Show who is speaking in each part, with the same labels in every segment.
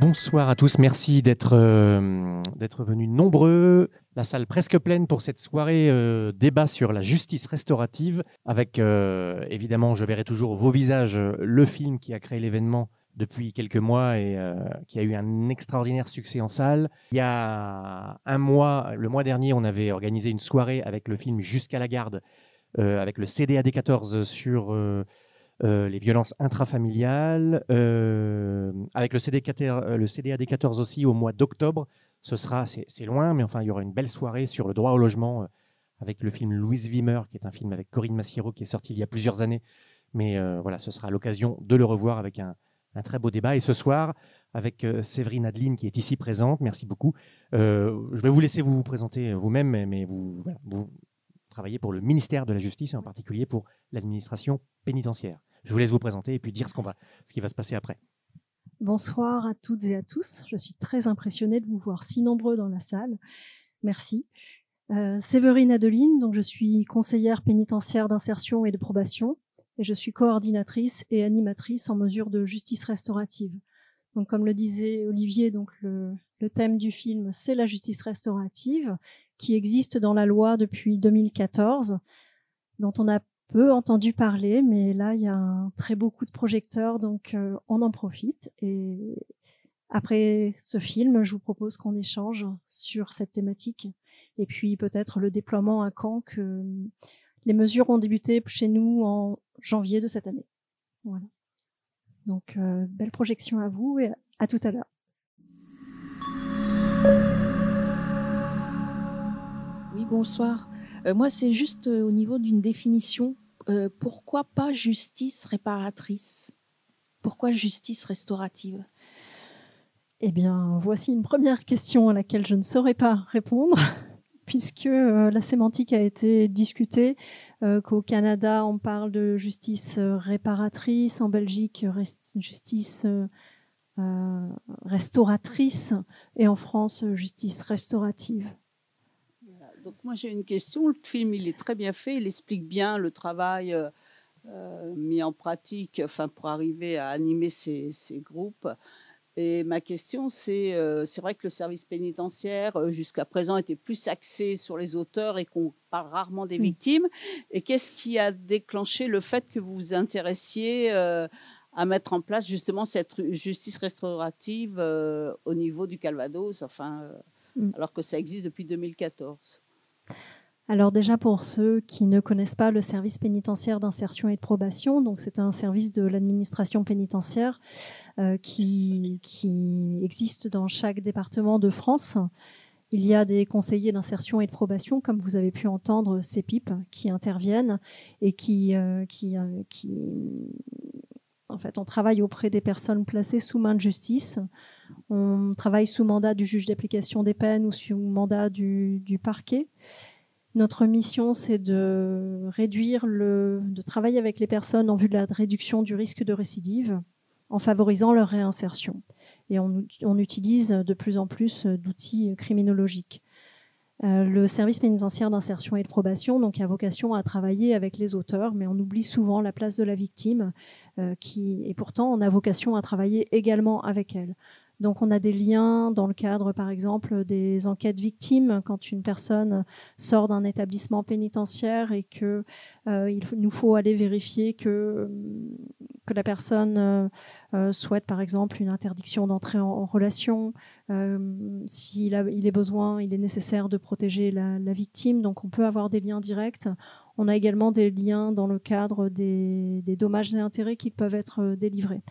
Speaker 1: Bonsoir à tous, merci d'être euh, d'être venus nombreux. La salle presque pleine pour cette soirée euh, débat sur la justice restaurative. Avec euh, évidemment, je verrai toujours vos visages, le film qui a créé l'événement depuis quelques mois et qui a eu un extraordinaire succès en salle. Il y a un mois, le mois dernier, on avait organisé une soirée avec le film Jusqu'à la garde, avec le CDAD 14 sur euh, les violences intrafamiliales, euh, avec le, euh, le CDAD 14 aussi au mois d'octobre. Ce sera, c'est loin, mais enfin, il y aura une belle soirée sur le droit au logement avec le film Louise Wimmer, qui est un film avec Corinne Massiero qui est sorti il y a plusieurs années. Mais voilà, ce sera l'occasion de le revoir avec un, très beau débat. Et ce soir, avec Séverine Adeline qui est ici présente, merci beaucoup. je vais vous laisser vous, présenter vous-même, mais, vous, vous travaillez pour le ministère de la Justice et en particulier pour l'administration pénitentiaire. Je vous laisse vous présenter et puis dire ce, qu'on va, ce qui va se passer après.
Speaker 2: Bonsoir à toutes et à tous. Je suis très impressionnée de vous voir si nombreux dans la salle. Merci. Euh, Séverine Adeline, donc je suis conseillère pénitentiaire d'insertion et de probation et je suis coordinatrice et animatrice en mesure de justice restaurative. Donc comme le disait Olivier, donc le, le thème du film c'est la justice restaurative qui existe dans la loi depuis 2014, dont on a peu entendu parler, mais là, il y a un très beau coup de projecteur, donc euh, on en profite. Et après ce film, je vous propose qu'on échange sur cette thématique. Et puis peut-être le déploiement à Caen, que les mesures ont débuté chez nous en janvier de cette année. Voilà. Donc, euh, belle projection à vous et à tout à l'heure.
Speaker 3: Oui, bonsoir. Euh, moi, c'est juste au niveau d'une définition euh, pourquoi pas justice réparatrice? Pourquoi justice restaurative?
Speaker 2: Eh bien, voici une première question à laquelle je ne saurais pas répondre, puisque euh, la sémantique a été discutée, euh, qu'au Canada, on parle de justice réparatrice, en Belgique, justice restauratrice, et en France, justice restaurative.
Speaker 4: Donc moi j'ai une question. Le film il est très bien fait. Il explique bien le travail euh, euh, mis en pratique, enfin pour arriver à animer ces, groupes. Et ma question, c'est, euh, c'est vrai que le service pénitentiaire, jusqu'à présent, était plus axé sur les auteurs et qu'on parle rarement des victimes. Et qu'est-ce qui a déclenché le fait que vous vous intéressiez à mettre en place justement cette justice restaurative au niveau du Calvados, enfin, mm. alors que ça existe depuis 2014
Speaker 2: alors déjà pour ceux qui ne connaissent pas le service pénitentiaire d'insertion et de probation, donc c'est un service de l'administration pénitentiaire euh, qui, qui existe dans chaque département de France. Il y a des conseillers d'insertion et de probation, comme vous avez pu entendre, ces PIP, qui interviennent et qui, euh, qui, euh, qui, en fait, on travaille auprès des personnes placées sous main de justice. On travaille sous mandat du juge d'application des peines ou sous mandat du, parquet. Notre mission, c'est de réduire le, de travailler avec les personnes en vue de la réduction du risque de récidive, en favorisant leur réinsertion. Et on utilise de plus en plus d'outils criminologiques. Euh, le service pénitentiaire d'insertion et de probation donc, a vocation à travailler avec les auteurs, mais on oublie souvent la place de la victime, euh, qui, et pourtant on a vocation à travailler également avec elle. Donc on a des liens dans le cadre, par exemple, des enquêtes victimes quand une personne sort d'un établissement pénitentiaire et que euh, nous faut aller vérifier que que la personne euh, euh, souhaite, par exemple, une interdiction d'entrer en, relation. S'il il est besoin, il est nécessaire de protéger la, la, victime. Donc on peut avoir des liens directs. On a également des liens dans le cadre des, des dommages et intérêts qui peuvent être délivrés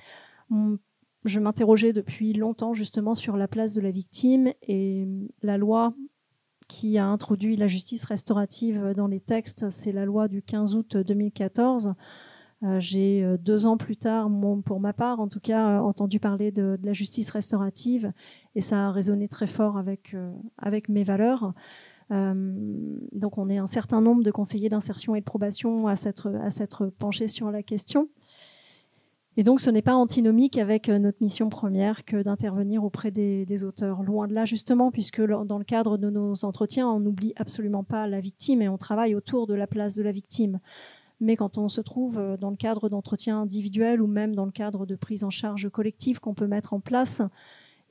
Speaker 2: je m'interrogeais depuis longtemps justement sur la place de la victime et la loi qui a introduit la justice restaurative dans les textes, c'est la loi du 15 août 2014. Euh, j'ai euh, deux ans plus tard, pour ma part en tout cas, euh, entendu parler de, la justice restaurative et ça a résonné très fort avec, mes valeurs. donc on est un certain nombre de conseillers d'insertion et de probation à s'être penchés sur la question. Et donc, ce n'est pas antinomique avec euh, notre mission première que d'intervenir auprès des, auteurs. Loin de là, justement, puisque dans le cadre de nos entretiens, on n'oublie absolument pas la victime et on travaille autour de la place de la victime. Mais quand on se trouve euh, dans le cadre d'entretiens individuels ou même dans le cadre de prise en charge collective qu'on peut mettre en place,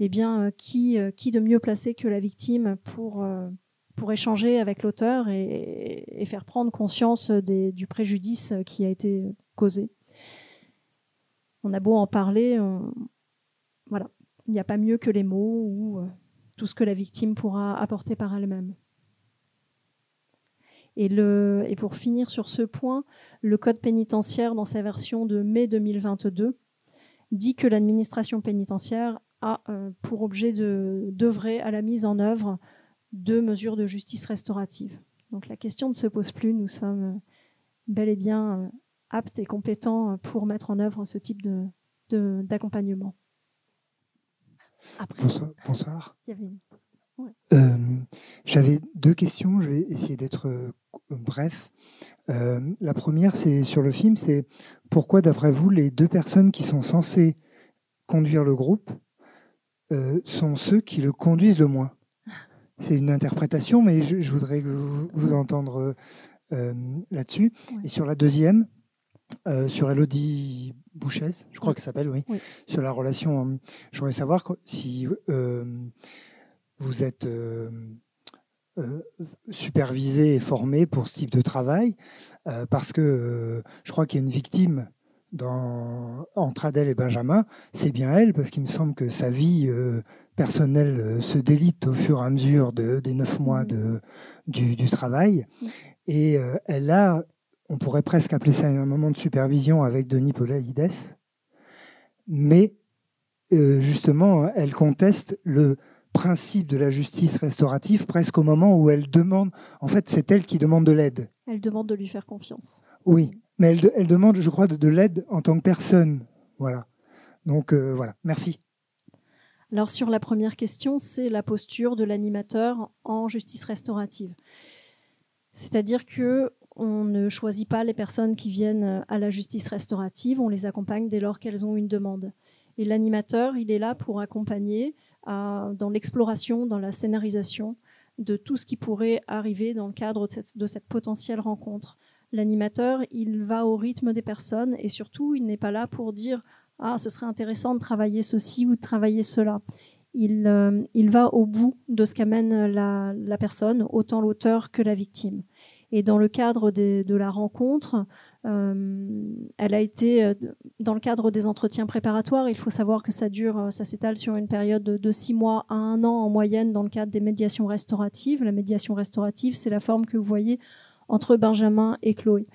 Speaker 2: eh bien, qui, qui de mieux placé que la victime pour échanger avec l'auteur et, faire prendre conscience du préjudice qui a été causé. On a beau en parler, voilà, il n'y a pas mieux que les mots ou tout ce que la victime pourra apporter par elle-même. Et, pour finir sur ce point, le Code pénitentiaire, dans sa version de mai 2022, dit que l'administration pénitentiaire a euh, pour objet d'œuvrer à la mise en œuvre de mesures de justice restaurative. Donc la question ne se pose plus, nous sommes bel et bien euh, aptes et compétents pour mettre en œuvre ce type d'accompagnement.
Speaker 5: bonsoir. Euh, j'avais deux questions, je vais essayer d'être bref. Euh, la première, c'est sur le film, c'est pourquoi, d'après vous, les deux personnes qui sont censées conduire le groupe euh, sont ceux qui le conduisent le moins? C'est une interprétation, mais je, voudrais vous, entendre euh, là-dessus. Et sur la deuxième, sur Elodie Bouchès, je crois qu'elle s'appelle, oui, sur la relation, je voudrais savoir si vous êtes euh, supervisé et formé pour ce type de travail, euh, parce que euh, je crois qu'il y a une victime dans, entre Adèle et Benjamin, c'est bien elle, parce qu'il me semble que sa vie personnelle se délite au fur et à mesure de, des neuf mois de, du, travail. Et elle a, on pourrait presque appeler ça un moment de supervision avec Denis Podalides, mais justement, elle conteste le principe de la justice restaurative presque au moment où elle demande, en fait c'est elle qui demande de l'aide.
Speaker 2: Elle demande de lui faire confiance.
Speaker 5: Oui, mais elle, elle demande, je crois, de, l'aide en tant que personne. Voilà. Donc euh, voilà, merci.
Speaker 2: Alors sur la première question, c'est la posture de l'animateur en justice restaurative. C'est-à-dire que on ne choisit pas les personnes qui viennent à la justice restaurative, on les accompagne dès lors qu'elles ont une demande. Et l'animateur, il est là pour accompagner dans l'exploration, dans la scénarisation de tout ce qui pourrait arriver dans le cadre de cette, potentielle rencontre. L'animateur, il va au rythme des personnes et surtout, il n'est pas là pour dire ah, ce serait intéressant de travailler ceci ou de travailler cela. Il, euh, il va au bout de ce qu'amène la, personne, autant l'auteur que la victime. Et dans le cadre de la rencontre, euh, elle a été euh, dans le cadre des entretiens préparatoires. Il faut savoir que ça dure, euh, ça s'étale sur une période de, six mois à un an en moyenne dans le cadre des médiations restauratives. La médiation restaurative, c'est la forme que vous voyez entre Benjamin et Chloé.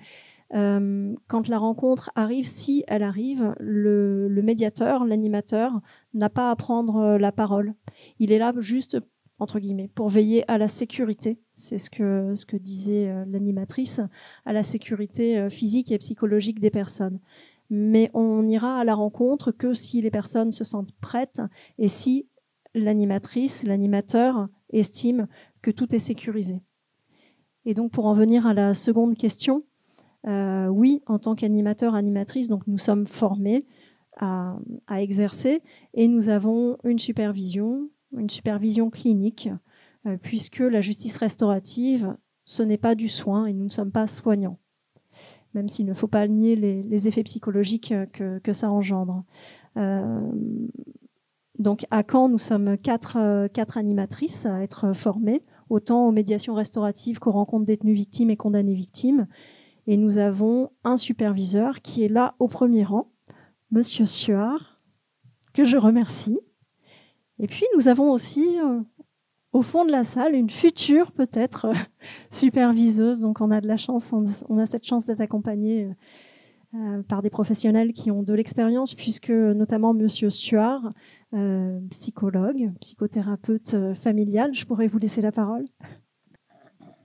Speaker 2: quand la rencontre arrive, si elle arrive, le, le médiateur, l'animateur, n'a pas à prendre la parole. Il est là juste entre guillemets, pour veiller à la sécurité. C'est ce que, disait euh, l'animatrice, à la sécurité euh, physique et psychologique des personnes. Mais on n'ira à la rencontre que si les personnes se sentent prêtes et si l'animatrice, l'animateur estime que tout est sécurisé. Et donc pour en venir à la seconde question, euh, oui, en tant qu'animateur, animatrice, donc nous sommes formés à, exercer et nous avons une supervision, une supervision clinique, euh, puisque la justice restaurative, ce n'est pas du soin et nous ne sommes pas soignants, même s'il ne faut pas nier les, effets psychologiques que, que ça engendre. Euh, donc à Caen, nous sommes quatre, euh, quatre animatrices à être formées, autant aux médiations restauratives qu'aux rencontres détenues victimes et condamnées victimes. Et nous avons un superviseur qui est là au premier rang, Monsieur Suard, que je remercie, et puis nous avons aussi euh, au fond de la salle une future peut-être euh, superviseuse. Donc on a de la chance, on a, cette chance d'être accompagné euh, par des professionnels qui ont de l'expérience, puisque notamment Monsieur Suard, psychologue, psychothérapeute familial, je pourrais vous laisser la parole,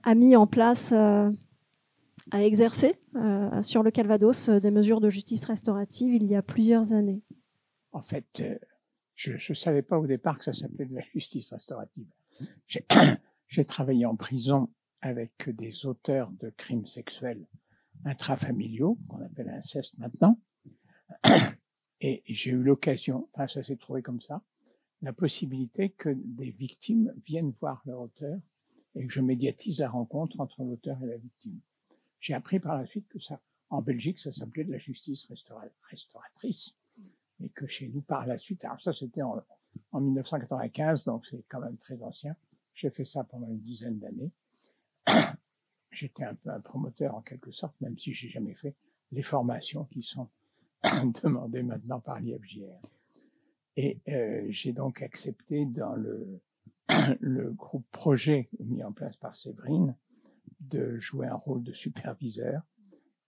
Speaker 2: a mis en place à exercer sur le Calvados des mesures de justice restaurative il y a plusieurs années.
Speaker 6: En fait, je ne savais pas au départ que ça s'appelait de la justice restaurative. J'ai travaillé en prison avec des auteurs de crimes sexuels intrafamiliaux, qu'on appelle inceste maintenant. Et j'ai eu l'occasion, enfin ça s'est trouvé comme ça, la possibilité que des victimes viennent voir leur auteur et que je médiatise la rencontre entre l'auteur et la victime. J'ai appris par la suite que ça, en Belgique, ça s'appelait de la justice restauratrice et que chez nous par la suite, alors ça c'était en, en 1995, donc c'est quand même très ancien. J'ai fait ça pendant une dizaine d'années. J'étais un peu un promoteur en quelque sorte, même si j'ai jamais fait les formations qui sont demandées maintenant par l'IFJR. Et euh, j'ai donc accepté dans le, le groupe projet mis en place par Séverine de jouer un rôle de superviseur.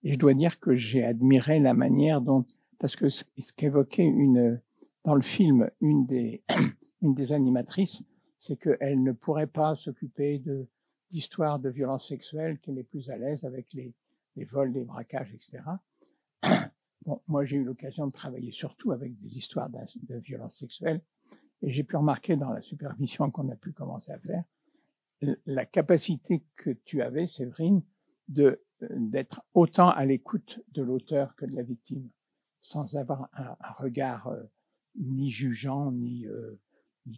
Speaker 6: Et je dois dire que j'ai admiré la manière dont, parce que ce, qu'évoquait une, dans le film une des, une des animatrices, c'est qu'elle ne pourrait pas s'occuper de d'histoires de violences sexuelles, qu'elle est plus à l'aise avec les, les vols, les braquages, etc. Bon, moi, j'ai eu l'occasion de travailler surtout avec des histoires de, violences sexuelles, et j'ai pu remarquer dans la supervision qu'on a pu commencer à faire, la capacité que tu avais, Séverine, de d'être autant à l'écoute de l'auteur que de la victime, sans avoir un, regard euh, ni jugeant ni euh,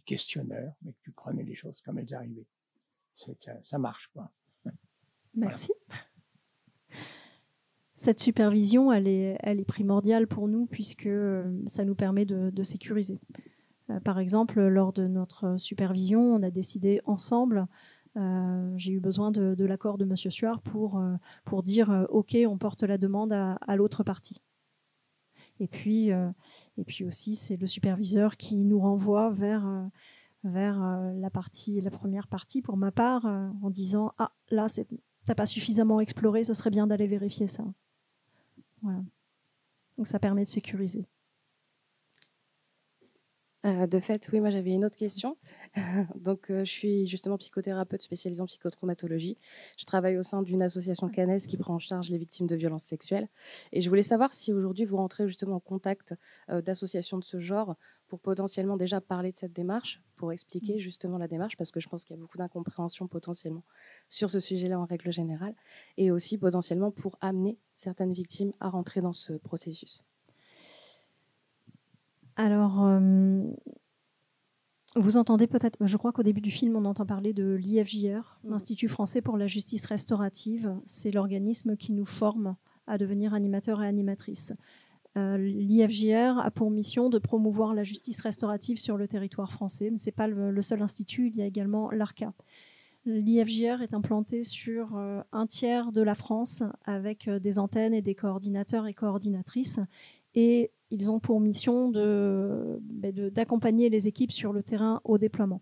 Speaker 6: questionneur, mais que tu prenais les choses comme elles arrivaient. Ça, marche.
Speaker 2: Merci. Cette supervision, elle est, primordiale pour nous puisque euh, ça nous permet de, sécuriser. Par exemple, lors de notre supervision, on a décidé ensemble euh, j'ai eu besoin de, l'accord de Monsieur Suard pour, euh, dire euh, OK, on porte la demande à, l'autre partie. Et puis, et puis aussi, c'est le superviseur qui nous renvoie vers, vers la, partie, la première partie, pour ma part, en disant Ah, là, t'as pas suffisamment exploré, ce serait bien d'aller vérifier ça. Voilà. Donc ça permet de sécuriser.
Speaker 7: Euh, de fait, oui, moi j'avais une autre question. Donc, euh, je suis justement psychothérapeute spécialisée en psychotraumatologie. Je travaille au sein d'une association canaise qui prend en charge les victimes de violences sexuelles. Et je voulais savoir si aujourd'hui vous rentrez justement en contact euh, d'associations de ce genre pour potentiellement déjà parler de cette démarche, pour expliquer justement la démarche, parce que je pense qu'il y a beaucoup d'incompréhension potentiellement sur ce sujet-là en règle générale, et aussi potentiellement pour amener certaines victimes à rentrer dans ce processus.
Speaker 2: Alors, euh, vous entendez peut-être, je crois qu'au début du film, on entend parler de l'IFJR, mm. l'Institut français pour la justice restaurative. C'est l'organisme qui nous forme à devenir animateurs et animatrices. Euh, L'IFJR a pour mission de promouvoir la justice restaurative sur le territoire français, mais ce n'est pas le, seul institut, il y a également l'ARCA. L'IFJR est implanté sur euh, un tiers de la France avec des antennes et des coordinateurs et coordinatrices. Et ils ont pour mission ben, d'accompagner les équipes sur le terrain au déploiement.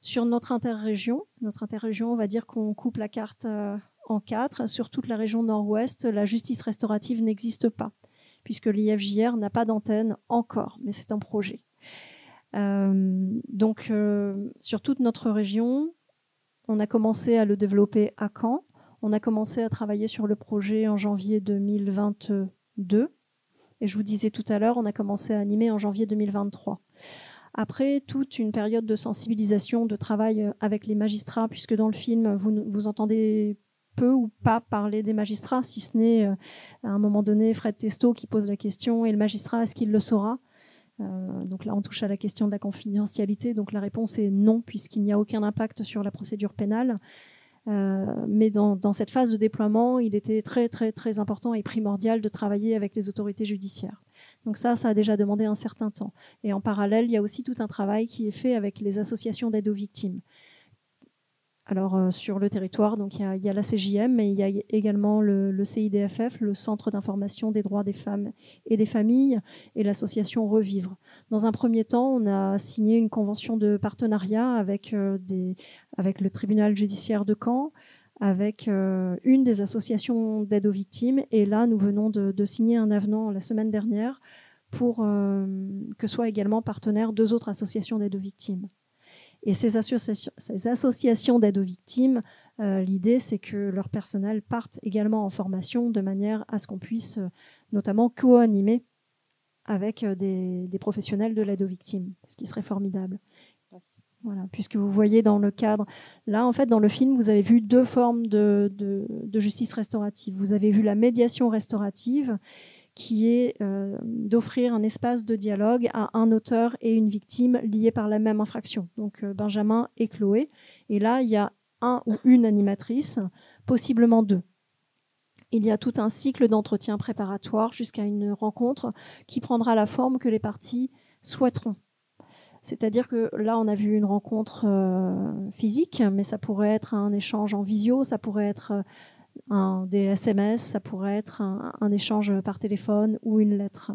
Speaker 2: Sur notre interrégion, notre interrégion, on va dire qu'on coupe la carte euh, en quatre. Sur toute la région nord-ouest, la justice restaurative n'existe pas, puisque l'IFJR n'a pas d'antenne encore, mais c'est un projet. Euh, donc, euh, sur toute notre région, on a commencé à le développer à Caen. On a commencé à travailler sur le projet en janvier 2022. Et je vous disais tout à l'heure, on a commencé à animer en janvier 2023. Après toute une période de sensibilisation, de travail euh, avec les magistrats, puisque dans le film, vous, vous entendez peu ou pas parler des magistrats, si ce n'est euh, à un moment donné Fred Testo qui pose la question et le magistrat, est-ce qu'il le saura? Euh, donc là, on touche à la question de la confidentialité. Donc la réponse est non, puisqu'il n'y a aucun impact sur la procédure pénale. Euh, mais dans, cette phase de déploiement, il était très très très important et primordial de travailler avec les autorités judiciaires. Donc ça, ça a déjà demandé un certain temps. Et en parallèle, il y a aussi tout un travail qui est fait avec les associations d'aide aux victimes. Alors euh, sur le territoire, donc il y, a, la CJM, mais il y a également le, CIDFF, le Centre d'information des droits des femmes et des familles, et l'association Revivre. Dans un premier temps, on a signé une convention de partenariat avec, euh, le tribunal judiciaire de Caen, avec euh, une des associations d'aide aux victimes, et là, nous venons de, signer un avenant la semaine dernière pour que soient également partenaires deux autres associations d'aide aux victimes. Et ces associations, d'aide aux victimes, euh, l'idée c'est que leur personnel parte également en formation de manière à ce qu'on puisse euh, notamment co-animer avec euh, des, professionnels de l'aide aux victimes, ce qui serait formidable. Voilà, puisque vous voyez dans le cadre, là en fait dans le film, vous avez vu deux formes de, justice restaurative. Vous avez vu la médiation restaurative qui est euh, d'offrir un espace de dialogue à un auteur et une victime liés par la même infraction, donc euh, Benjamin et Chloé. Et là, il y a un ou une animatrice, possiblement deux. Il y a tout un cycle d'entretien préparatoire jusqu'à une rencontre qui prendra la forme que les parties souhaiteront. C'est-à-dire que là, on a vu une rencontre physique, mais ça pourrait être un échange en visio, ça pourrait être un, des SMS, ça pourrait être un, échange par téléphone ou une lettre.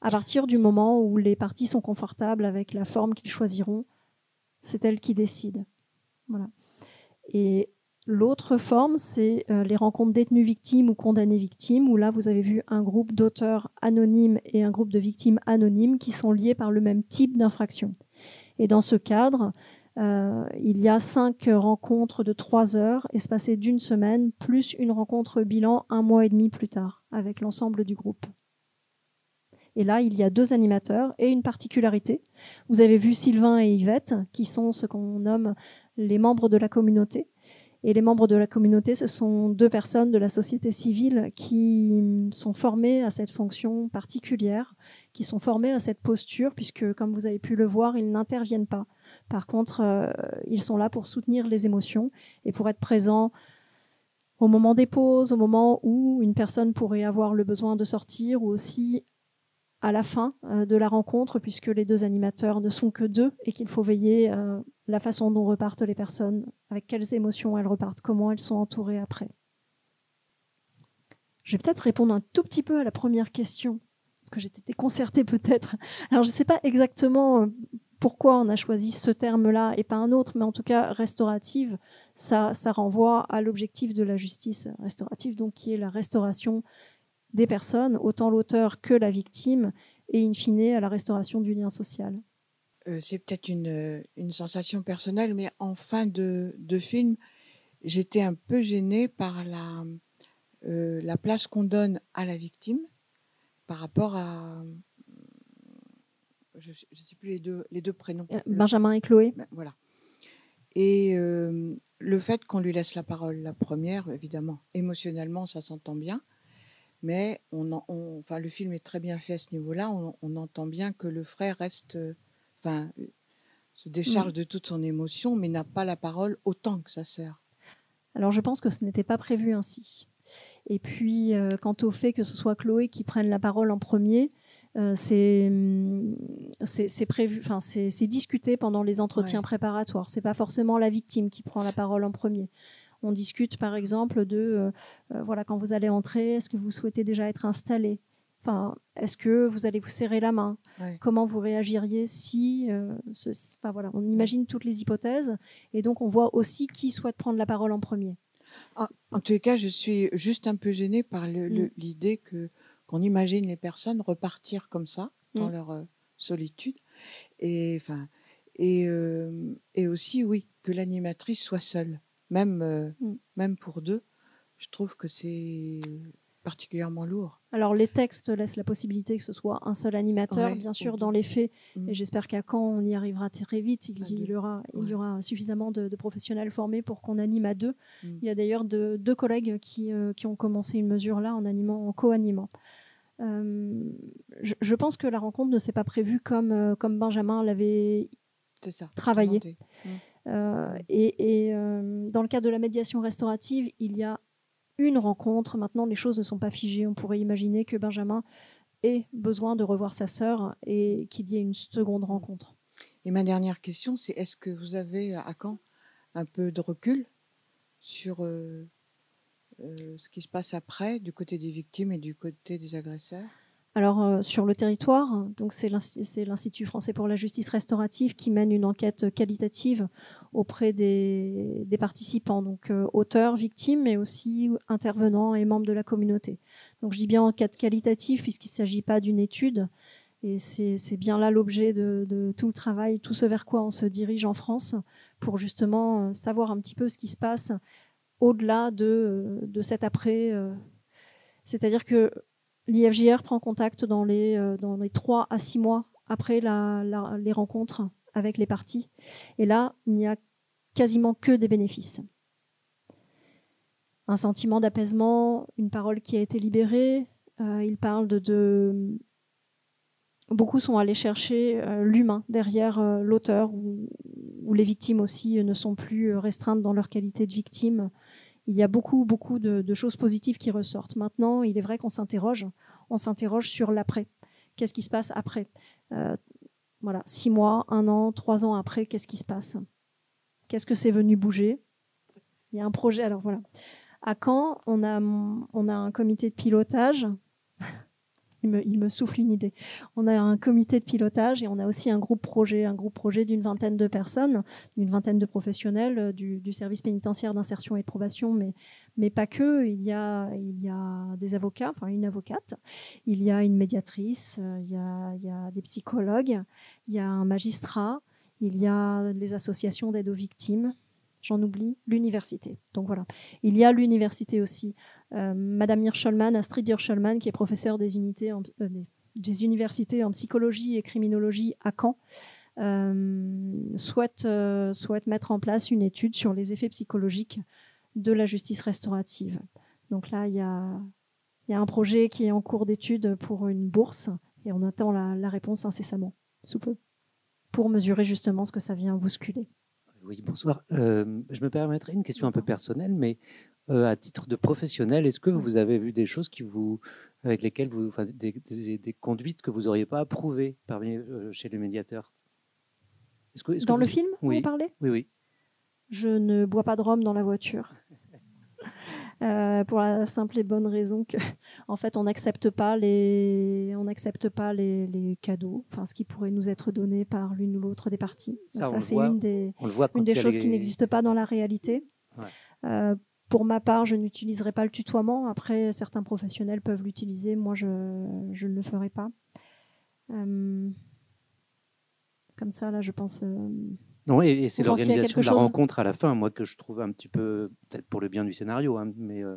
Speaker 2: À partir du moment où les parties sont confortables avec la forme qu'ils choisiront, c'est elles qui décident. Voilà. Et l'autre forme, c'est euh, les rencontres détenues victimes ou condamnées victimes, où là, vous avez vu un groupe d'auteurs anonymes et un groupe de victimes anonymes qui sont liés par le même type d'infraction. Et dans ce cadre, euh, il y a cinq rencontres de trois heures espacées d'une semaine, plus une rencontre bilan un mois et demi plus tard, avec l'ensemble du groupe. Et là, il y a deux animateurs et une particularité. Vous avez vu Sylvain et Yvette, qui sont ce qu'on nomme les membres de la communauté. Et les membres de la communauté, ce sont deux personnes de la société civile qui sont formées à cette fonction particulière, qui sont formées à cette posture, puisque, comme vous avez pu le voir, ils n'interviennent pas. Par contre, euh, ils sont là pour soutenir les émotions et pour être présents au moment des pauses, au moment où une personne pourrait avoir le besoin de sortir, ou aussi à la fin euh, de la rencontre, puisque les deux animateurs ne sont que deux et qu'il faut veiller euh, la façon dont repartent les personnes, avec quelles émotions elles repartent, comment elles sont entourées après. Je vais peut-être répondre un tout petit peu à la première question, parce que j'étais déconcertée peut-être. Alors je ne sais pas exactement euh, pourquoi on a choisi ce terme-là et pas un autre, mais en tout cas restaurative, ça, renvoie à l'objectif de la justice restaurative, donc qui est la restauration des personnes, autant l'auteur que la victime, et in fine à la restauration du lien social.
Speaker 8: Euh, c'est peut-être une, une, sensation personnelle, mais en fin de, de film, j'étais un peu gênée par la, euh, la place qu'on donne à la victime par rapport à. Je ne sais plus les deux, les deux prénoms.
Speaker 2: Euh, Benjamin et Chloé.
Speaker 8: Ben, voilà. Et le fait qu'on lui laisse la parole, la première, évidemment, émotionnellement, ça s'entend bien mais on, enfin, le film est très bien fait à ce niveau-là. On, entend bien que le frère reste, enfin, se décharge mm. de toute son émotion, mais n'a pas la parole autant que sa sœur.
Speaker 2: Alors, je pense que ce n'était pas prévu ainsi. Et puis, euh, quant au fait que ce soit Chloé qui prenne la parole en premier, euh, mm, c'est prévu, enfin c'est discuté pendant les entretiens préparatoires. C'est pas forcément la victime qui prend la parole en premier. On discute par exemple de, euh, voilà, quand vous allez entrer, est-ce que vous souhaitez déjà être installé? Enfin, est-ce que vous allez vous serrer la main? Comment vous réagiriez si, euh, enfin, voilà, on imagine toutes les hypothèses et donc on voit aussi qui souhaite prendre la parole en premier?
Speaker 8: En, tous les cas, je suis juste un peu gênée par mm. l'idée que qu'on imagine les personnes repartir comme ça dans mm. leur solitude et enfin et, et aussi oui que l'animatrice soit seule même, euh, mm. même pour deux, je trouve que c'est particulièrement lourd.
Speaker 2: Alors les textes laissent la possibilité que ce soit un seul animateur, bien sûr, dans les faits, mm. et j'espère qu'à quand on y arrivera très vite, il, y, aura, il y aura suffisamment de, professionnels formés pour qu'on anime à deux. Mm. Il y a d'ailleurs deux collègues qui, euh, qui, ont commencé une mesure là en animant, en co-animant. Euh, je, pense que la rencontre ne s'est pas prévue comme, comme Benjamin l'avait travaillé. Euh, et, euh, dans le cadre de la médiation restaurative, il y a une rencontre. Maintenant, les choses ne sont pas figées. On pourrait imaginer que Benjamin ait besoin de revoir sa sœur et qu'il y ait une seconde rencontre.
Speaker 8: Et ma dernière question, c'est est-ce que vous avez à quand un peu de recul sur euh, ce qui se passe après du côté des victimes et du côté des agresseurs?
Speaker 2: Alors euh, sur le territoire, donc c'est l'Institut français pour la justice restaurative qui mène une enquête qualitative auprès des, participants, donc euh, auteurs, victimes, mais aussi intervenants et membres de la communauté. Donc je dis bien enquête qualitative puisqu'il ne s'agit pas d'une étude, et c'est bien là l'objet de, tout le travail, tout ce vers quoi on se dirige en France pour justement euh, savoir un petit peu ce qui se passe au-delà de, de cet après. C'est-à-dire que L'IFJR prend contact dans les, euh, dans les 3 à 6 mois après les rencontres avec les parties. Et là, il n'y a quasiment que des bénéfices. Un sentiment d'apaisement, une parole qui a été libérée. Euh, il parle de, Beaucoup sont allés chercher euh, l'humain derrière l'auteur, où, les victimes aussi ne sont plus restreintes dans leur qualité de victime il y a beaucoup, beaucoup de, choses positives qui ressortent. Maintenant, il est vrai qu'on s'interroge, on s'interroge sur l'après. Qu'est-ce qui se passe après euh, Voilà, six mois, un an, trois ans après, qu'est-ce qui se passe? Qu'est-ce que c'est venu bouger? Il y a un projet. Alors voilà. À Caen, on a, on a un comité de pilotage il me, souffle une idée. On a un comité de pilotage et on a aussi un groupe projet, un groupe projet d'une vingtaine de personnes, d'une vingtaine de professionnels euh, du, service pénitentiaire d'insertion et de probation, mais, mais pas que. Il y, a, il y a des avocats, enfin une avocate, il y a une médiatrice, euh, il y a, il y a des psychologues, il y a un magistrat, il y a les associations d'aide aux victimes, j'en oublie, l'université. Donc voilà. Il y a l'université aussi Madame Hirscholman, Astrid Hirscholman, qui est professeure des, unités euh, des, universités en psychologie et criminologie à Caen, euh, souhaite, mettre en place une étude sur les effets psychologiques de la justice restaurative. Donc là, il y a, y a un projet qui est en cours d'étude pour une bourse et on attend la, la réponse incessamment, sous peu, pour mesurer justement ce que ça vient bousculer.
Speaker 9: Oui, bonsoir. je me permettrai une question un peu personnelle, mais euh, à titre de professionnel, est-ce que vous avez vu des choses qui vous, avec lesquelles vous, enfin, des, des, conduites que vous n'auriez pas approuvées parmi, euh, chez les médiateurs?
Speaker 2: Que, Dans le film, oui. vous parlez
Speaker 9: Oui, oui.
Speaker 2: Je ne bois pas de rhum dans la voiture. Euh, pour la simple et bonne raison que, en fait, on n'accepte pas les, on n'accepte pas les, les, cadeaux, enfin, ce qui pourrait nous être donné par l'une ou l'autre des parties. Ça, c'est une des, une des choses qui n'existe pas dans la réalité. Ouais. Pour ma part, je n'utiliserai pas le tutoiement. Après, certains professionnels peuvent l'utiliser. Moi, je, ne le ferai pas. Euh, comme ça, là, je pense. Euh,
Speaker 9: non, et, c'est l'organisation de la rencontre à la fin, moi, que je trouve un petit peu, peut-être pour le bien du scénario, hein, mais. Euh,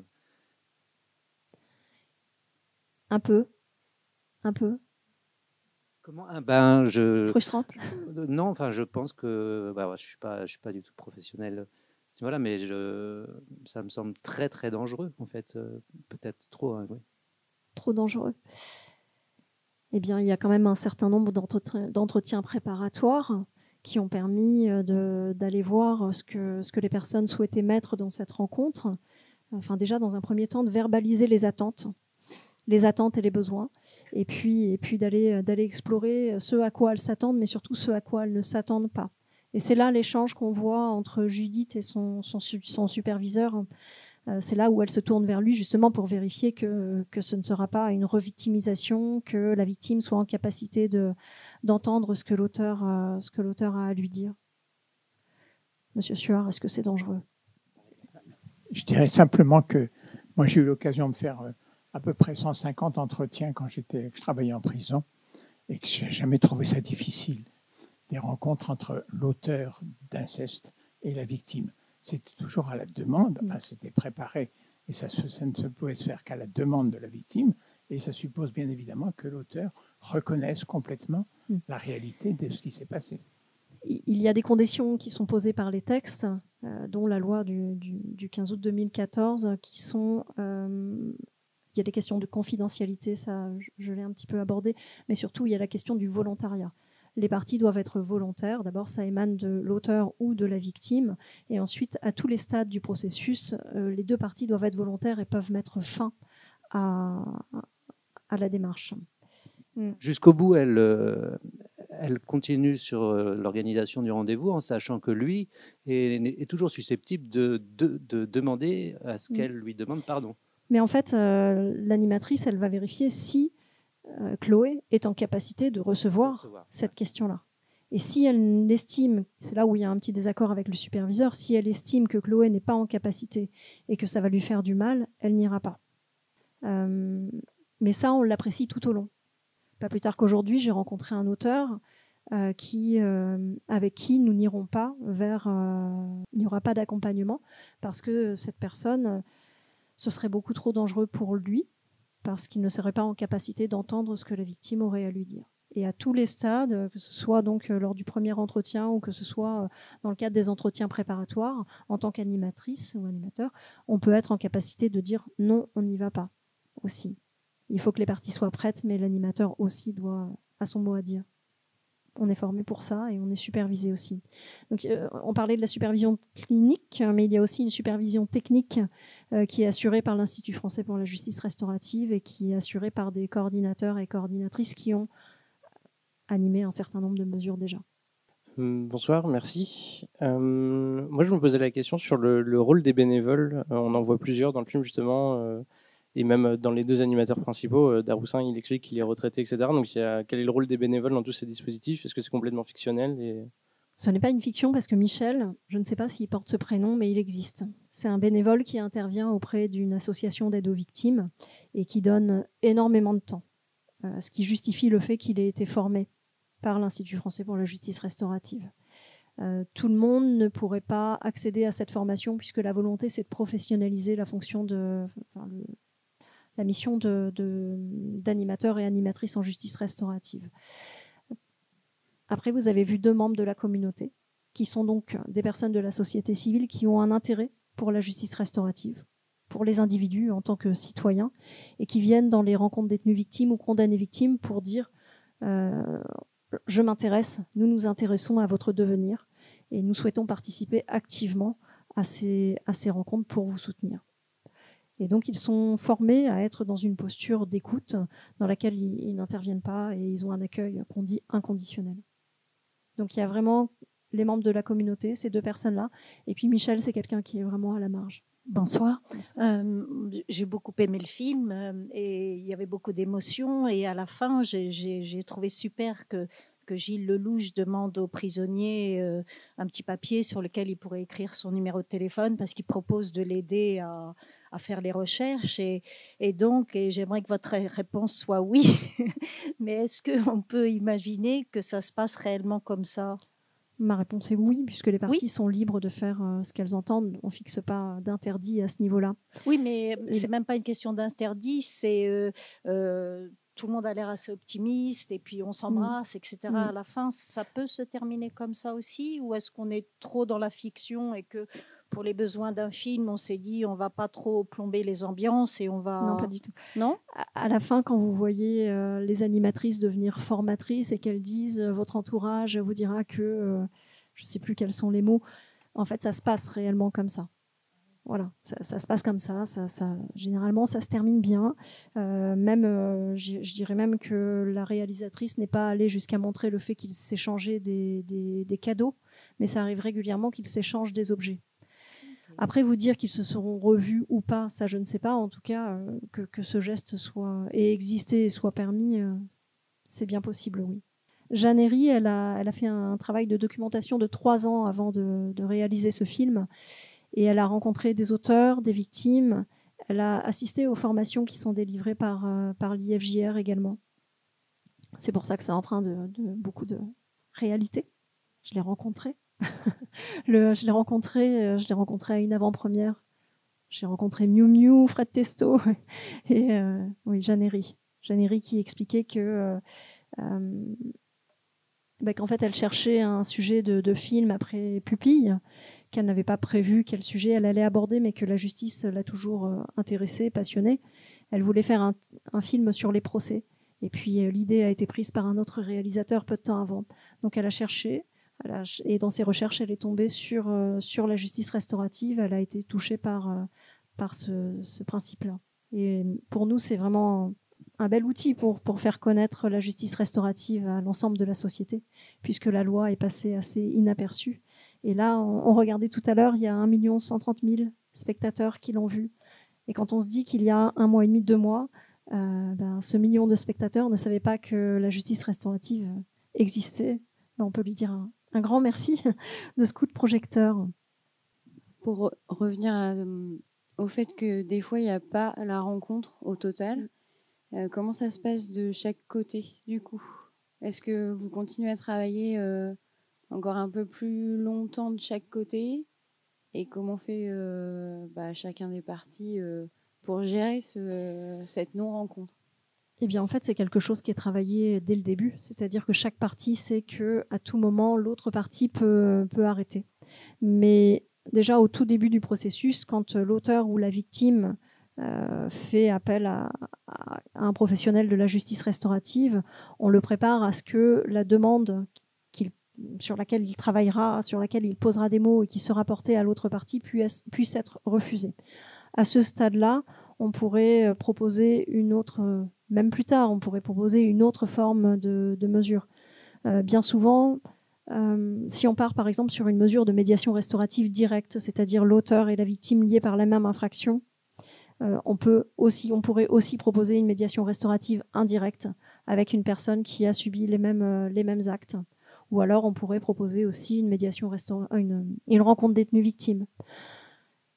Speaker 2: un peu. Un peu.
Speaker 9: Comment? Ah, ben, je...
Speaker 2: Frustrante
Speaker 9: Non, enfin, je pense que bah, je ne suis, pas, je suis pas du tout professionnel voilà, mais je, ça me semble très très dangereux en fait, euh, peut-être trop. Hein,
Speaker 2: trop dangereux. Eh bien, il y a quand même un certain nombre d'entretiens préparatoires qui ont permis euh, d'aller voir ce que, ce que les personnes souhaitaient mettre dans cette rencontre. Enfin, déjà, dans un premier temps, de verbaliser les attentes, les attentes et les besoins, et puis, et puis d'aller explorer ce à quoi elles s'attendent, mais surtout ce à quoi elles ne s'attendent pas. Et c'est là l'échange qu'on voit entre Judith et son, son, superviseur. Euh, c'est là où elle se tourne vers lui justement pour vérifier que, que ce ne sera pas une revictimisation, que la victime soit en capacité de, d'entendre ce que l'auteur, euh, ce que l'auteur a à lui dire. Monsieur Suard, est-ce que c'est dangereux?
Speaker 6: Je dirais simplement que moi j'ai eu l'occasion de faire euh, à peu près 150 entretiens quand j'étais, je travaillais en prison et que je n'ai jamais trouvé ça difficile des rencontres entre l'auteur d'inceste et la victime. C'était toujours à la demande, enfin c'était préparé, et ça, ça, ne se pouvait se faire qu'à la demande de la victime, et ça suppose bien évidemment que l'auteur reconnaisse complètement mm. la réalité de ce qui s'est passé.
Speaker 2: Il y a des conditions qui sont posées par les textes, euh, dont la loi du, du, 15 août 2014, qui sont... Euh, il y a des questions de confidentialité, ça je l'ai un petit peu abordé, mais surtout il y a la question du volontariat les parties doivent être volontaires. D'abord, ça émane de l'auteur ou de la victime. Et ensuite, à tous les stades du processus, euh, les deux parties doivent être volontaires et peuvent mettre fin à, la démarche.
Speaker 9: Mm. Jusqu'au bout, elle, euh, elle continue sur euh, l'organisation du rendez-vous en sachant que lui est, toujours susceptible de, de, demander à ce mm. qu'elle lui demande pardon.
Speaker 2: Mais en fait, l'animatrice, elle va vérifier si euh, Chloé est en capacité de recevoir, cette question-là. Et si elle estime, c'est là où il y a un petit désaccord avec le superviseur, si elle estime que Chloé n'est pas en capacité et que ça va lui faire du mal, elle n'ira pas. Euh, mais ça, on l'apprécie tout au long. Pas plus tard qu'aujourd'hui, j'ai rencontré un auteur euh, qui, avec qui nous n'irons pas vers... il n'y aura pas d'accompagnement parce que cette personne, ce serait beaucoup trop dangereux pour lui parce qu'il ne serait pas en capacité d'entendre ce que la victime aurait à lui dire. Et à tous les stades, que ce soit donc euh, lors du premier entretien ou que ce soit euh, dans le cadre des entretiens préparatoires, en tant qu'animatrice ou animateur, on peut être en capacité de dire non, on n'y va pas aussi. Il faut que les parties soient prêtes, mais l'animateur aussi doit a son mot à dire on est formé pour ça et on est supervisé aussi. Euh, on parlait de la supervision clinique, mais il y a aussi une supervision technique euh, qui est assurée par l'Institut français pour la justice restaurative et qui est assurée par des coordinateurs et coordinatrices qui ont animer un certain nombre de mesures déjà.
Speaker 10: Hum, bonsoir, merci. Euh, moi, je me posais la question sur le, rôle des bénévoles. Euh, on en voit plusieurs dans le film, justement, et même dans les deux animateurs principaux. Daroussin, il explique qu'il est retraité, etc. Donc, quel est le rôle des bénévoles dans tous ces dispositifs? Est-ce que c'est complètement fictionnel.
Speaker 2: Ce n'est pas une fiction parce que Michel, je ne sais pas s'il porte ce prénom, mais il existe. C'est un bénévole qui intervient auprès d'une association d'aide aux victimes et qui donne énormément de temps, ce qui justifie le fait qu'il ait été formé par l'Institut français pour la justice restaurative. Euh, tout le monde ne pourrait pas accéder à cette formation puisque la volonté c'est de professionnaliser la fonction de la mission d'animateur et animatrice en justice restaurative. Après, vous avez vu deux membres de la communauté qui sont donc des personnes de la société civile qui ont un intérêt pour la justice restaurative, pour les individus en tant que citoyens, et qui viennent dans les rencontres détenues victimes ou condamnées victimes pour dire euh, je m'intéresse, nous nous intéressons à votre devenir et nous souhaitons participer activement à ces, à ces rencontres pour vous soutenir. Et donc ils sont formés à être dans une posture d'écoute dans laquelle ils, n'interviennent pas et ils ont un accueil qu'on dit inconditionnel. Donc il y a vraiment les membres de la communauté, ces deux personnes-là, et puis Michel, c'est quelqu'un qui est vraiment à la marge.
Speaker 11: Bonsoir. Euh, j'ai beaucoup aimé le film euh, et il y avait beaucoup d'émotions. Et à la fin, j'ai trouvé super que, que Gilles Lelouch demande aux prisonniers euh, un petit papier sur lequel il pourrait écrire son numéro de téléphone parce qu'il propose de l'aider à, à, faire les recherches. Et, et donc, et j'aimerais que votre réponse soit oui. Mais est-ce qu'on peut imaginer que ça se passe réellement comme ça?
Speaker 2: Ma réponse est oui, puisque les parties sont libres de faire euh, ce qu'elles entendent. On fixe pas d'interdit à ce niveau-là.
Speaker 11: Oui, mais c'est même pas une question d'interdit. C'est euh, euh, tout le monde a l'air assez optimiste et puis on s'embrasse, etc. Mm. À la fin, ça peut se terminer comme ça aussi, ou est-ce qu'on est trop dans la fiction et que pour les besoins d'un film, on s'est dit on va pas trop plomber les ambiances et on va.
Speaker 2: Non, pas du tout.
Speaker 11: Non?
Speaker 2: À la fin, quand vous voyez euh, les animatrices devenir formatrices et qu'elles disent euh, votre entourage vous dira que euh, je sais plus quels sont les mots. En fait, ça se passe réellement comme ça. Voilà, ça, se passe comme ça, ça, ça. Généralement, ça se termine bien. même, je dirais même que la réalisatrice n'est pas allée jusqu'à montrer le fait qu'ils s'échangeaient des, des, des, cadeaux, mais ça arrive régulièrement qu'ils s'échangent des objets. Après, vous dire qu'ils se seront revus ou pas, ça je ne sais pas. En tout cas, euh, que, ce geste soit ait existé et soit permis, euh, c'est bien possible, oui. Jeanne Herry, elle a, elle a fait un travail de documentation de trois ans avant de, réaliser ce film. Et elle a rencontré des auteurs, des victimes. Elle a assisté aux formations qui sont délivrées par, euh, par l'IFJR également. C'est pour ça que ça empreint de, beaucoup de réalité. Je l'ai je l'ai rencontré, euh, je l'ai rencontré à une avant-première. J'ai rencontré Miu Miu, Fred Testo et euh, oui, qui expliquait que euh, bah, qu'en fait elle cherchait un sujet de, film après Pupille, qu'elle n'avait pas prévu quel sujet elle allait aborder, mais que la justice l'a toujours intéressée, passionnée. Elle voulait faire un film sur les procès. Et puis l'idée a été prise par un autre réalisateur peu de temps avant. Donc elle a cherché, et dans ses recherches, elle est tombée sur, euh, sur la justice restaurative. Elle a été touchée par, euh, ce, principe-là. Et pour nous, c'est vraiment un bel outil pour, faire connaître la justice restaurative à l'ensemble de la société, puisque la loi est passée assez inaperçue. Et là, on, regardait tout à l'heure, il y a 1 130 000 spectateurs qui l'ont vu. Et quand on se dit qu'il y a un mois et demi, deux mois, euh, ben, ce million de spectateurs ne savait pas que la justice restaurative existait, ben, on peut lui dire un grand merci de ce coup de projecteur.
Speaker 7: Pour revenir euh, au fait que des fois, il n'y a pas la rencontre au total, euh, comment ça se passe de chaque côté du coup? Est-ce que vous continuez à travailler euh, encore un peu plus longtemps de chaque côté? Et comment fait bah, chacun des partis pour gérer cette non-rencontre?
Speaker 2: Eh bien, en fait, c'est quelque chose qui est travaillé dès le début. C'est-à-dire que chaque partie sait que à tout moment, l'autre partie peut, peut arrêter. Mais déjà, au tout début du processus, quand l'auteur ou la victime euh, fait appel à, un professionnel de la justice restaurative, on le prépare à ce que la demande sur laquelle il travaillera, sur laquelle il posera des mots et qui sera portée à l'autre partie puisse, puisse être refusée. À ce stade-là, on pourrait proposer une autre même plus tard, on pourrait proposer une autre forme de, mesure. bien souvent, si on part par exemple sur une mesure de médiation restaurative directe, c'est-à-dire l'auteur et la victime liés par la même infraction, aussi, on pourrait aussi proposer une médiation restaurative indirecte avec une personne qui a subi les mêmes, actes. Ou alors on pourrait proposer aussi une médiation une, une rencontre détenu-victime.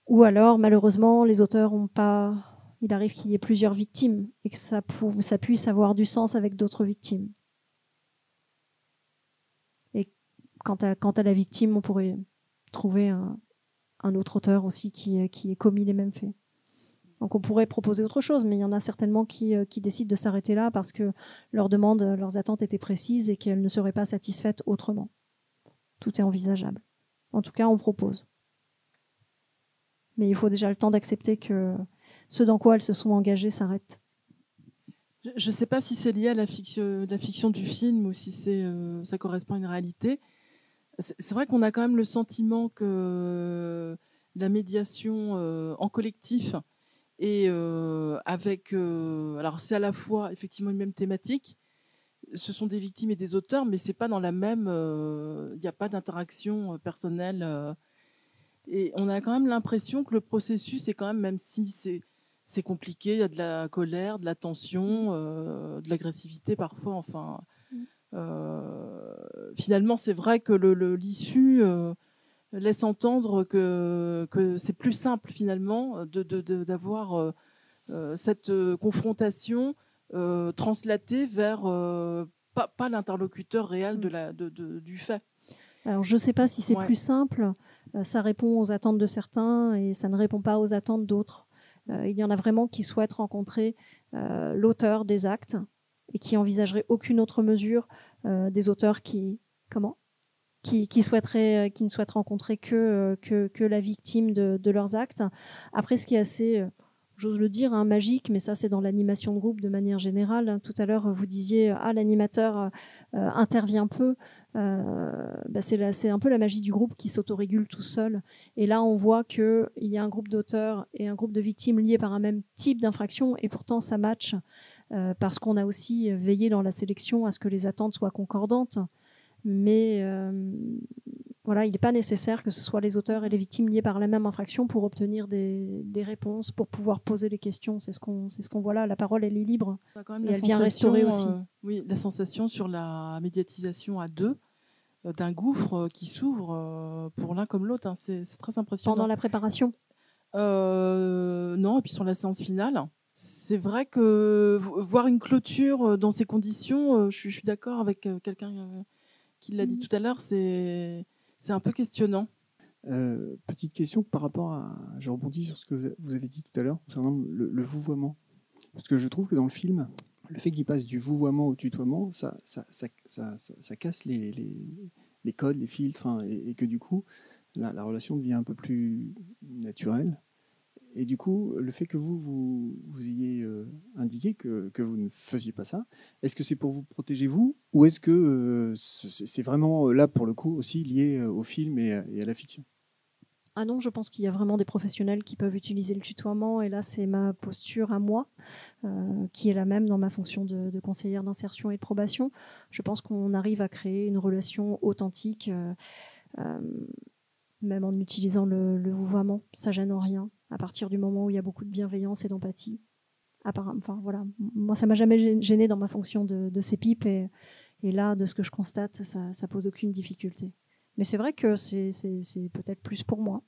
Speaker 2: Ou alors, malheureusement, les auteurs ont pas. Il arrive qu'il y ait plusieurs victimes et que ça, puisse avoir du sens avec d'autres victimes. Et quant à, la victime, on pourrait trouver un, autre auteur aussi qui, qui ait commis les mêmes faits. Donc on pourrait proposer autre chose, mais il y en a certainement euh, qui décident de s'arrêter là parce que leurs demandes, leurs attentes étaient précises et qu'elles ne seraient pas satisfaites autrement. Tout est envisageable. En tout cas, on propose. Mais il faut déjà le temps d'accepter que ce dans quoi elles se sont engagées s'arrête.
Speaker 12: Je ne sais pas si c'est lié à la fiction, du film ou si c'est, euh, ça correspond à une réalité. C'est vrai qu'on a quand même le sentiment que la médiation euh, en collectif et euh, avec, alors c'est à la fois effectivement une même thématique. Ce sont des victimes et des auteurs, mais c'est pas dans la même. Il n'y a pas d'interaction personnelle et on a quand même l'impression que le processus est quand même, même si c'est c'est compliqué, il y a de la colère, de la tension, euh, de l'agressivité parfois. Enfin, mm. euh, finalement, c'est vrai que l'issue euh, laisse entendre que, que c'est plus simple finalement d'avoir de, cette confrontation translatée vers pas, pas l'interlocuteur réel de mm. la, de, du fait.
Speaker 2: Alors, je ne sais pas si c'est plus simple. Ça répond aux attentes de certains et ça ne répond pas aux attentes d'autres. Euh, il y en a vraiment qui souhaitent rencontrer euh, l'auteur des actes et qui envisageraient aucune autre mesure des auteurs qui comment? Qui, souhaiteraient, qui ne souhaitent rencontrer que, que, la victime de, leurs actes. Après, ce qui est assez, j'ose le dire, hein, magique, mais ça c'est dans l'animation de groupe de manière générale. Tout à l'heure, vous disiez, ah, l'animateur intervient peu. Euh, bah, c'est un peu la magie du groupe qui s'autorégule tout seul. Et là, on voit qu'il y a un groupe d'auteurs et un groupe de victimes liés par un même type d'infraction, et pourtant ça match, euh, parce qu'on a aussi veillé dans la sélection à ce que les attentes soient concordantes. Mais euh, voilà, il n'est pas nécessaire que ce soit les auteurs et les victimes liés par la même infraction pour obtenir des, réponses, pour pouvoir poser les questions. C'est ce qu'on ce qu'on voit là. La parole, elle est libre. et elle vient restaurer aussi.
Speaker 12: oui, la sensation sur la médiatisation à deux d'un gouffre euh, qui s'ouvre euh, pour l'un comme l'autre. Hein. C'est très impressionnant.
Speaker 2: Pendant la préparation?
Speaker 12: Non, et puis sur la séance finale. C'est vrai que voir une clôture dans ces conditions, je, suis d'accord avec quelqu'un qui l'a dit mmh. tout à l'heure, c'est un peu questionnant.
Speaker 13: petite question par rapport à. Je rebondis sur ce que vous avez dit tout à l'heure concernant le, le, vouvoiement. Parce que je trouve que dans le film, le fait qu'il passe du vouvoiement au tutoiement, ça, ça, ça, ça casse les, les, les, codes, les filtres, et, que du coup, la, la, relation devient un peu plus naturelle. Et du coup, le fait que vous, vous, vous ayez euh, indiqué que, que, vous ne faisiez pas ça, est-ce que c'est pour vous protéger vous, ou est-ce que euh, c'est vraiment là, pour le coup, aussi lié euh, au film et à la fiction?
Speaker 2: Ah non, je pense qu'il y a vraiment des professionnels qui peuvent utiliser le tutoiement. Et là, c'est ma posture à moi, euh, qui est la même dans ma fonction de, conseillère d'insertion et de probation. Je pense qu'on arrive à créer une relation authentique, euh, euh, même en utilisant le, vouvoiement. Ça gêne en rien, à partir du moment où il y a beaucoup de bienveillance et d'empathie. Enfin, voilà. Moi, ça m'a jamais gêné dans ma fonction de, de. Et, et, là, de ce que je constate, ça, ça pose aucune difficulté. Mais c'est vrai que c'est peut-être plus pour moi.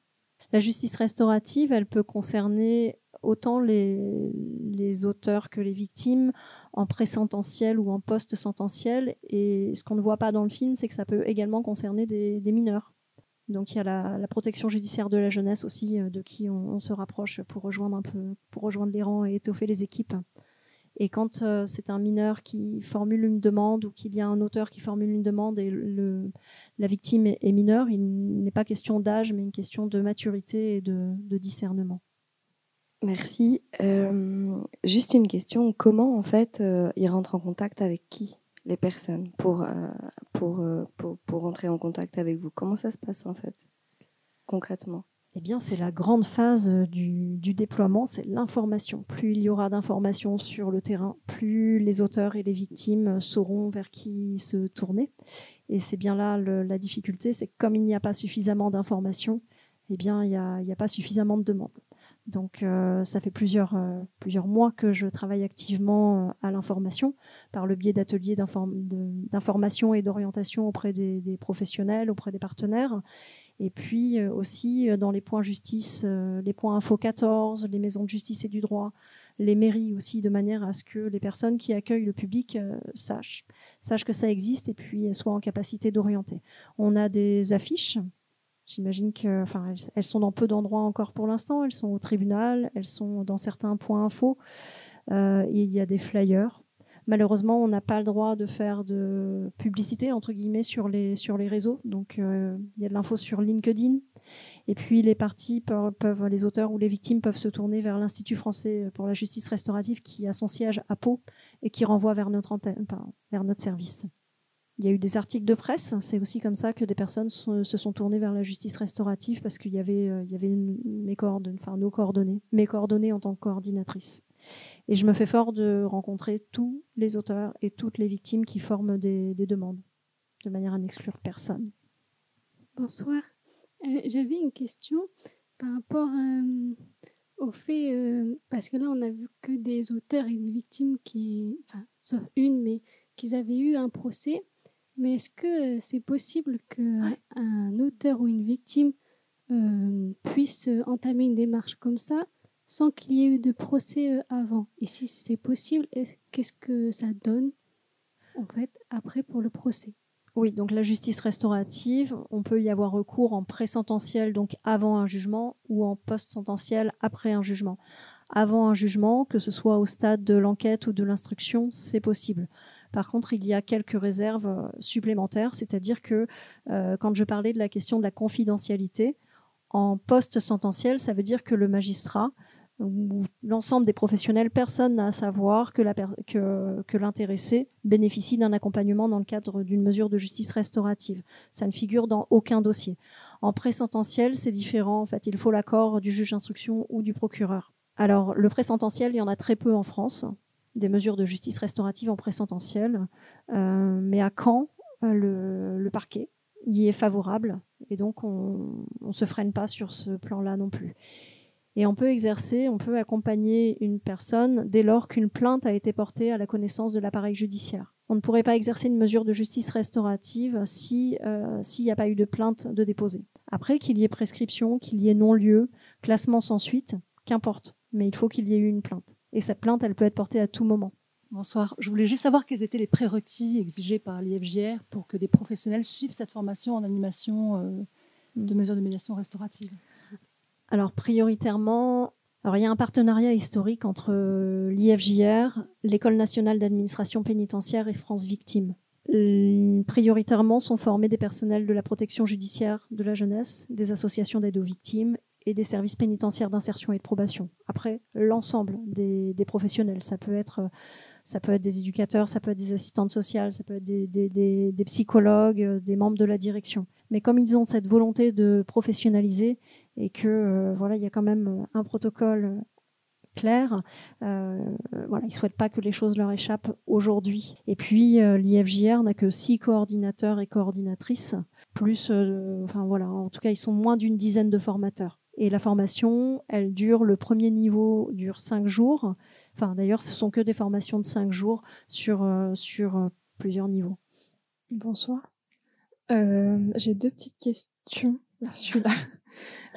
Speaker 2: La justice restaurative, elle peut concerner autant les, auteurs que les victimes en pré-sententiel ou en post-sententiel. Et ce qu'on ne voit pas dans le film, c'est que ça peut également concerner des, mineurs. Donc il y a la, la, protection judiciaire de la jeunesse aussi, euh, de qui on, on, se rapproche pour rejoindre un peu, pour rejoindre les rangs et étoffer les équipes. Et quand euh, c'est un mineur qui formule une demande ou qu'il y a un auteur qui formule une demande et la victime est, mineure, il n'est pas question d'âge, mais une question de maturité et de, discernement.
Speaker 7: Merci. Euh, juste une question. Comment, en fait, euh, il rentre en contact avec qui les personnes pour, pour, pour, pour, rentrer en contact avec vous? Comment ça se passe, en fait, concrètement?
Speaker 2: Eh bien, c'est la grande phase du, du déploiement, c'est l'information. Plus il y aura d'informations sur le terrain, plus les auteurs et les victimes sauront vers qui se tourner. Et c'est bien là la difficulté, c'est que comme il n'y a pas suffisamment d'informations, eh bien, il n'y a, pas suffisamment de demandes. Donc, euh, ça fait plusieurs, euh, plusieurs mois que je travaille activement euh, à l'information par le biais d'ateliers d'information et d'orientation auprès des, professionnels, auprès des partenaires. Et puis euh, aussi euh, dans les points justice, euh, les points info 14, les maisons de justice et du droit, les mairies aussi, de manière à ce que les personnes qui accueillent le public sachent, sachent que ça existe et puis soient en capacité d'orienter. On a des affiches. J'imagine que, enfin, elles sont dans peu d'endroits encore pour l'instant. Elles sont au tribunal, elles sont dans certains points info. Euh, il y a des flyers Malheureusement, on n'a pas le droit de faire de publicité entre guillemets sur les sur les réseaux. Donc euh, il y a de l'info sur LinkedIn. Et puis les parties peuvent, les auteurs ou les victimes peuvent se tourner vers l'Institut français pour la justice restaurative qui a son siège à Pau et qui renvoie vers notre antenne, vers notre service. Il y a eu des articles de presse. C'est aussi comme ça que des personnes se sont tournées vers la justice restaurative parce qu'il y avait, euh, il y avait nos coordonnées, mes coordonnées en tant que coordinatrice. Et je me fais fort de rencontrer tous les auteurs et toutes les victimes qui forment des, des demandes, de manière à n'exclure personne.
Speaker 14: Bonsoir. Euh, J'avais une question par rapport euh, au fait, euh, parce que là on a vu que des auteurs et des victimes qui, enfin, sauf une, mais qu'ils avaient eu un procès. Mais est-ce que c'est possible qu'un un auteur ou une victime puisse entamer une démarche comme ça sans qu'il y ait eu de procès euh, avant. Et si c'est possible, qu'est-ce que ça donne en fait après pour le procès?
Speaker 2: Oui, donc la justice restaurative, on peut y avoir recours en pré-sententiel, donc avant un jugement, ou en post-sententiel, après un jugement. Avant un jugement, que ce soit au stade de l'enquête ou de l'instruction, c'est possible. Par contre, il y a quelques réserves euh, supplémentaires, c'est-à-dire que euh, quand je parlais de la question de la confidentialité, en post-sententiel, ça veut dire que le magistrat où l'ensemble des professionnels, personne n'a à savoir que, l'intéressé bénéficie d'un accompagnement dans le cadre d'une mesure de justice restaurative. Ça ne figure dans aucun dossier. En présententiel, c'est différent. En fait, il faut l'accord du juge d'instruction ou du procureur. Alors, le présententiel, il y en a très peu en France, des mesures de justice restaurative en présententiel. Euh, mais à Caen, euh, le, le, parquet y est favorable. Et donc, on ne se freine pas sur ce plan-là non plus. Et on peut exercer, on peut accompagner une personne dès lors qu'une plainte a été portée à la connaissance de l'appareil judiciaire. On ne pourrait pas exercer une mesure de justice restaurative si euh, s'il n'y a pas eu de plainte de déposer. Après, qu'il y ait prescription, qu'il y ait non-lieu, classement sans suite, qu'importe. Mais il faut qu'il y ait eu une plainte. Et cette plainte, elle peut être portée à tout moment.
Speaker 15: Bonsoir. Je voulais juste savoir quels étaient les prérequis exigés par l'IFJR pour que des professionnels suivent cette formation en animation euh, de mesures de médiation restaurative.
Speaker 2: Alors prioritairement, alors il y a un partenariat historique entre euh, l'IFJR, l'École nationale d'administration pénitentiaire et France Victimes. prioritairement sont formés des personnels de la protection judiciaire de la jeunesse, des associations d'aide aux victimes et des services pénitentiaires d'insertion et de probation. Après, l'ensemble des, professionnels, ça peut être ça peut être des éducateurs, ça peut être des assistantes sociales, ça peut être des, psychologues, des membres de la direction. Mais comme ils ont cette volonté de professionnaliser, et que euh, voilà, il y a quand même euh, un protocole euh, clair. Euh, voilà, ils souhaitent pas que les choses leur échappent aujourd'hui. Et puis l'IFJR n'a que six coordinateurs et coordinatrices, plus, enfin voilà, en tout cas ils sont moins d'une dizaine de formateurs. Et la formation, elle dure, le premier niveau dure cinq jours. Enfin d'ailleurs, ce sont que des formations de cinq jours sur sur plusieurs niveaux.
Speaker 16: Bonsoir. J'ai deux petites questions. Je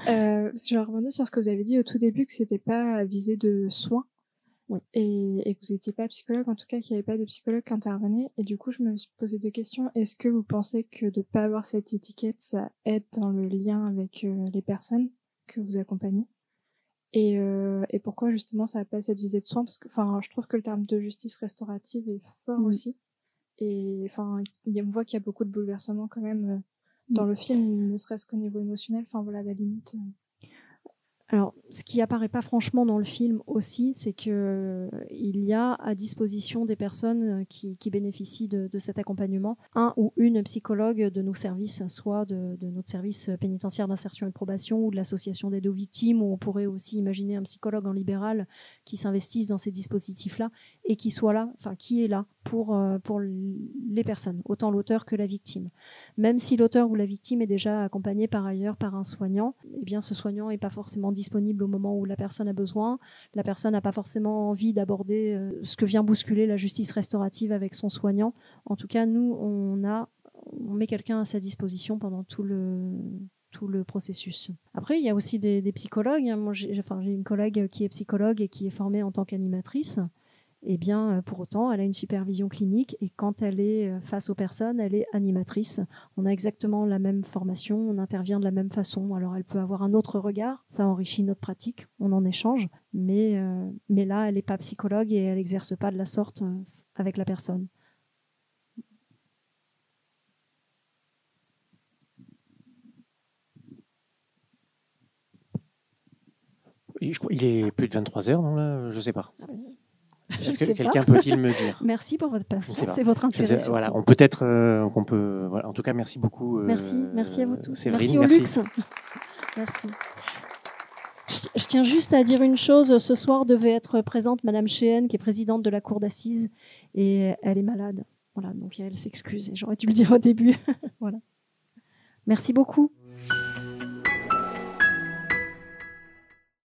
Speaker 16: Euh, je sur ce que vous avez dit au tout début, que c'était pas visé de soins. Et, et, que vous n'étiez pas psychologue, en tout cas qu'il n'y avait pas de psychologue qui intervenait. Et du coup, je me suis posé deux questions. Est-ce que vous pensez que de pas avoir cette étiquette, ça aide dans le lien avec euh, les personnes que vous accompagnez? Et, euh, et pourquoi justement ça n'a pas cette visée de soins? Parce que, je trouve que le terme de justice restaurative est fort aussi. Et enfin, on voit qu'il y a beaucoup de bouleversements quand même euh, dans le film, ne serait-ce qu'au niveau émotionnel, enfin voilà, la limite. Euh.
Speaker 2: alors, ce qui apparaît pas franchement dans le film aussi, c'est que euh, il y a à disposition des personnes euh, qui, bénéficient de, cet accompagnement un ou une psychologue de nos services, soit de, notre service pénitentiaire d'insertion et de probation ou de l'association d'aide aux victimes, où on pourrait aussi imaginer un psychologue en libéral qui s'investisse dans ces dispositifs-là et qui soit là, enfin qui est là pour, euh, pour les personnes, autant l'auteur que la victime. Même si l'auteur ou la victime est déjà accompagné par ailleurs par un soignant, eh bien ce soignant n'est pas forcément disponible au moment où la personne a besoin. La personne n'a pas forcément envie d'aborder euh, ce que vient bousculer la justice restaurative avec son soignant. En tout cas, nous, on a, on met quelqu'un à sa disposition pendant tout le tout le processus. Après, il y a aussi des, psychologues. Moi, j'ai une collègue qui est psychologue et qui est formée en tant qu'animatrice eh bien, euh, pour autant, elle a une supervision clinique et quand elle est euh, face aux personnes, elle est animatrice. On a exactement la même formation, on intervient de la même façon. Alors, elle peut avoir un autre regard, ça enrichit notre pratique, on en échange, mais, euh, mais là, elle n'est pas psychologue et elle n'exerce pas de la sorte avec la personne.
Speaker 1: Il est plus de 23 heures, non là? Je sais pas. Est-ce que quelqu'un peut-il me dire?
Speaker 2: Merci pour votre patience et votre intérêt.
Speaker 1: voilà, on peut être euh, qu'on peut. Voilà, en tout cas, merci beaucoup.
Speaker 2: Euh, merci, merci à vous tous. merci au luxe. Merci. Je, tiens juste à dire une chose. Ce soir devait être présente Madame Cheyenne, qui est présidente de la cour d'assises, et elle est malade. Voilà, donc elle s'excuse. J'aurais dû le dire au début. voilà. Merci beaucoup.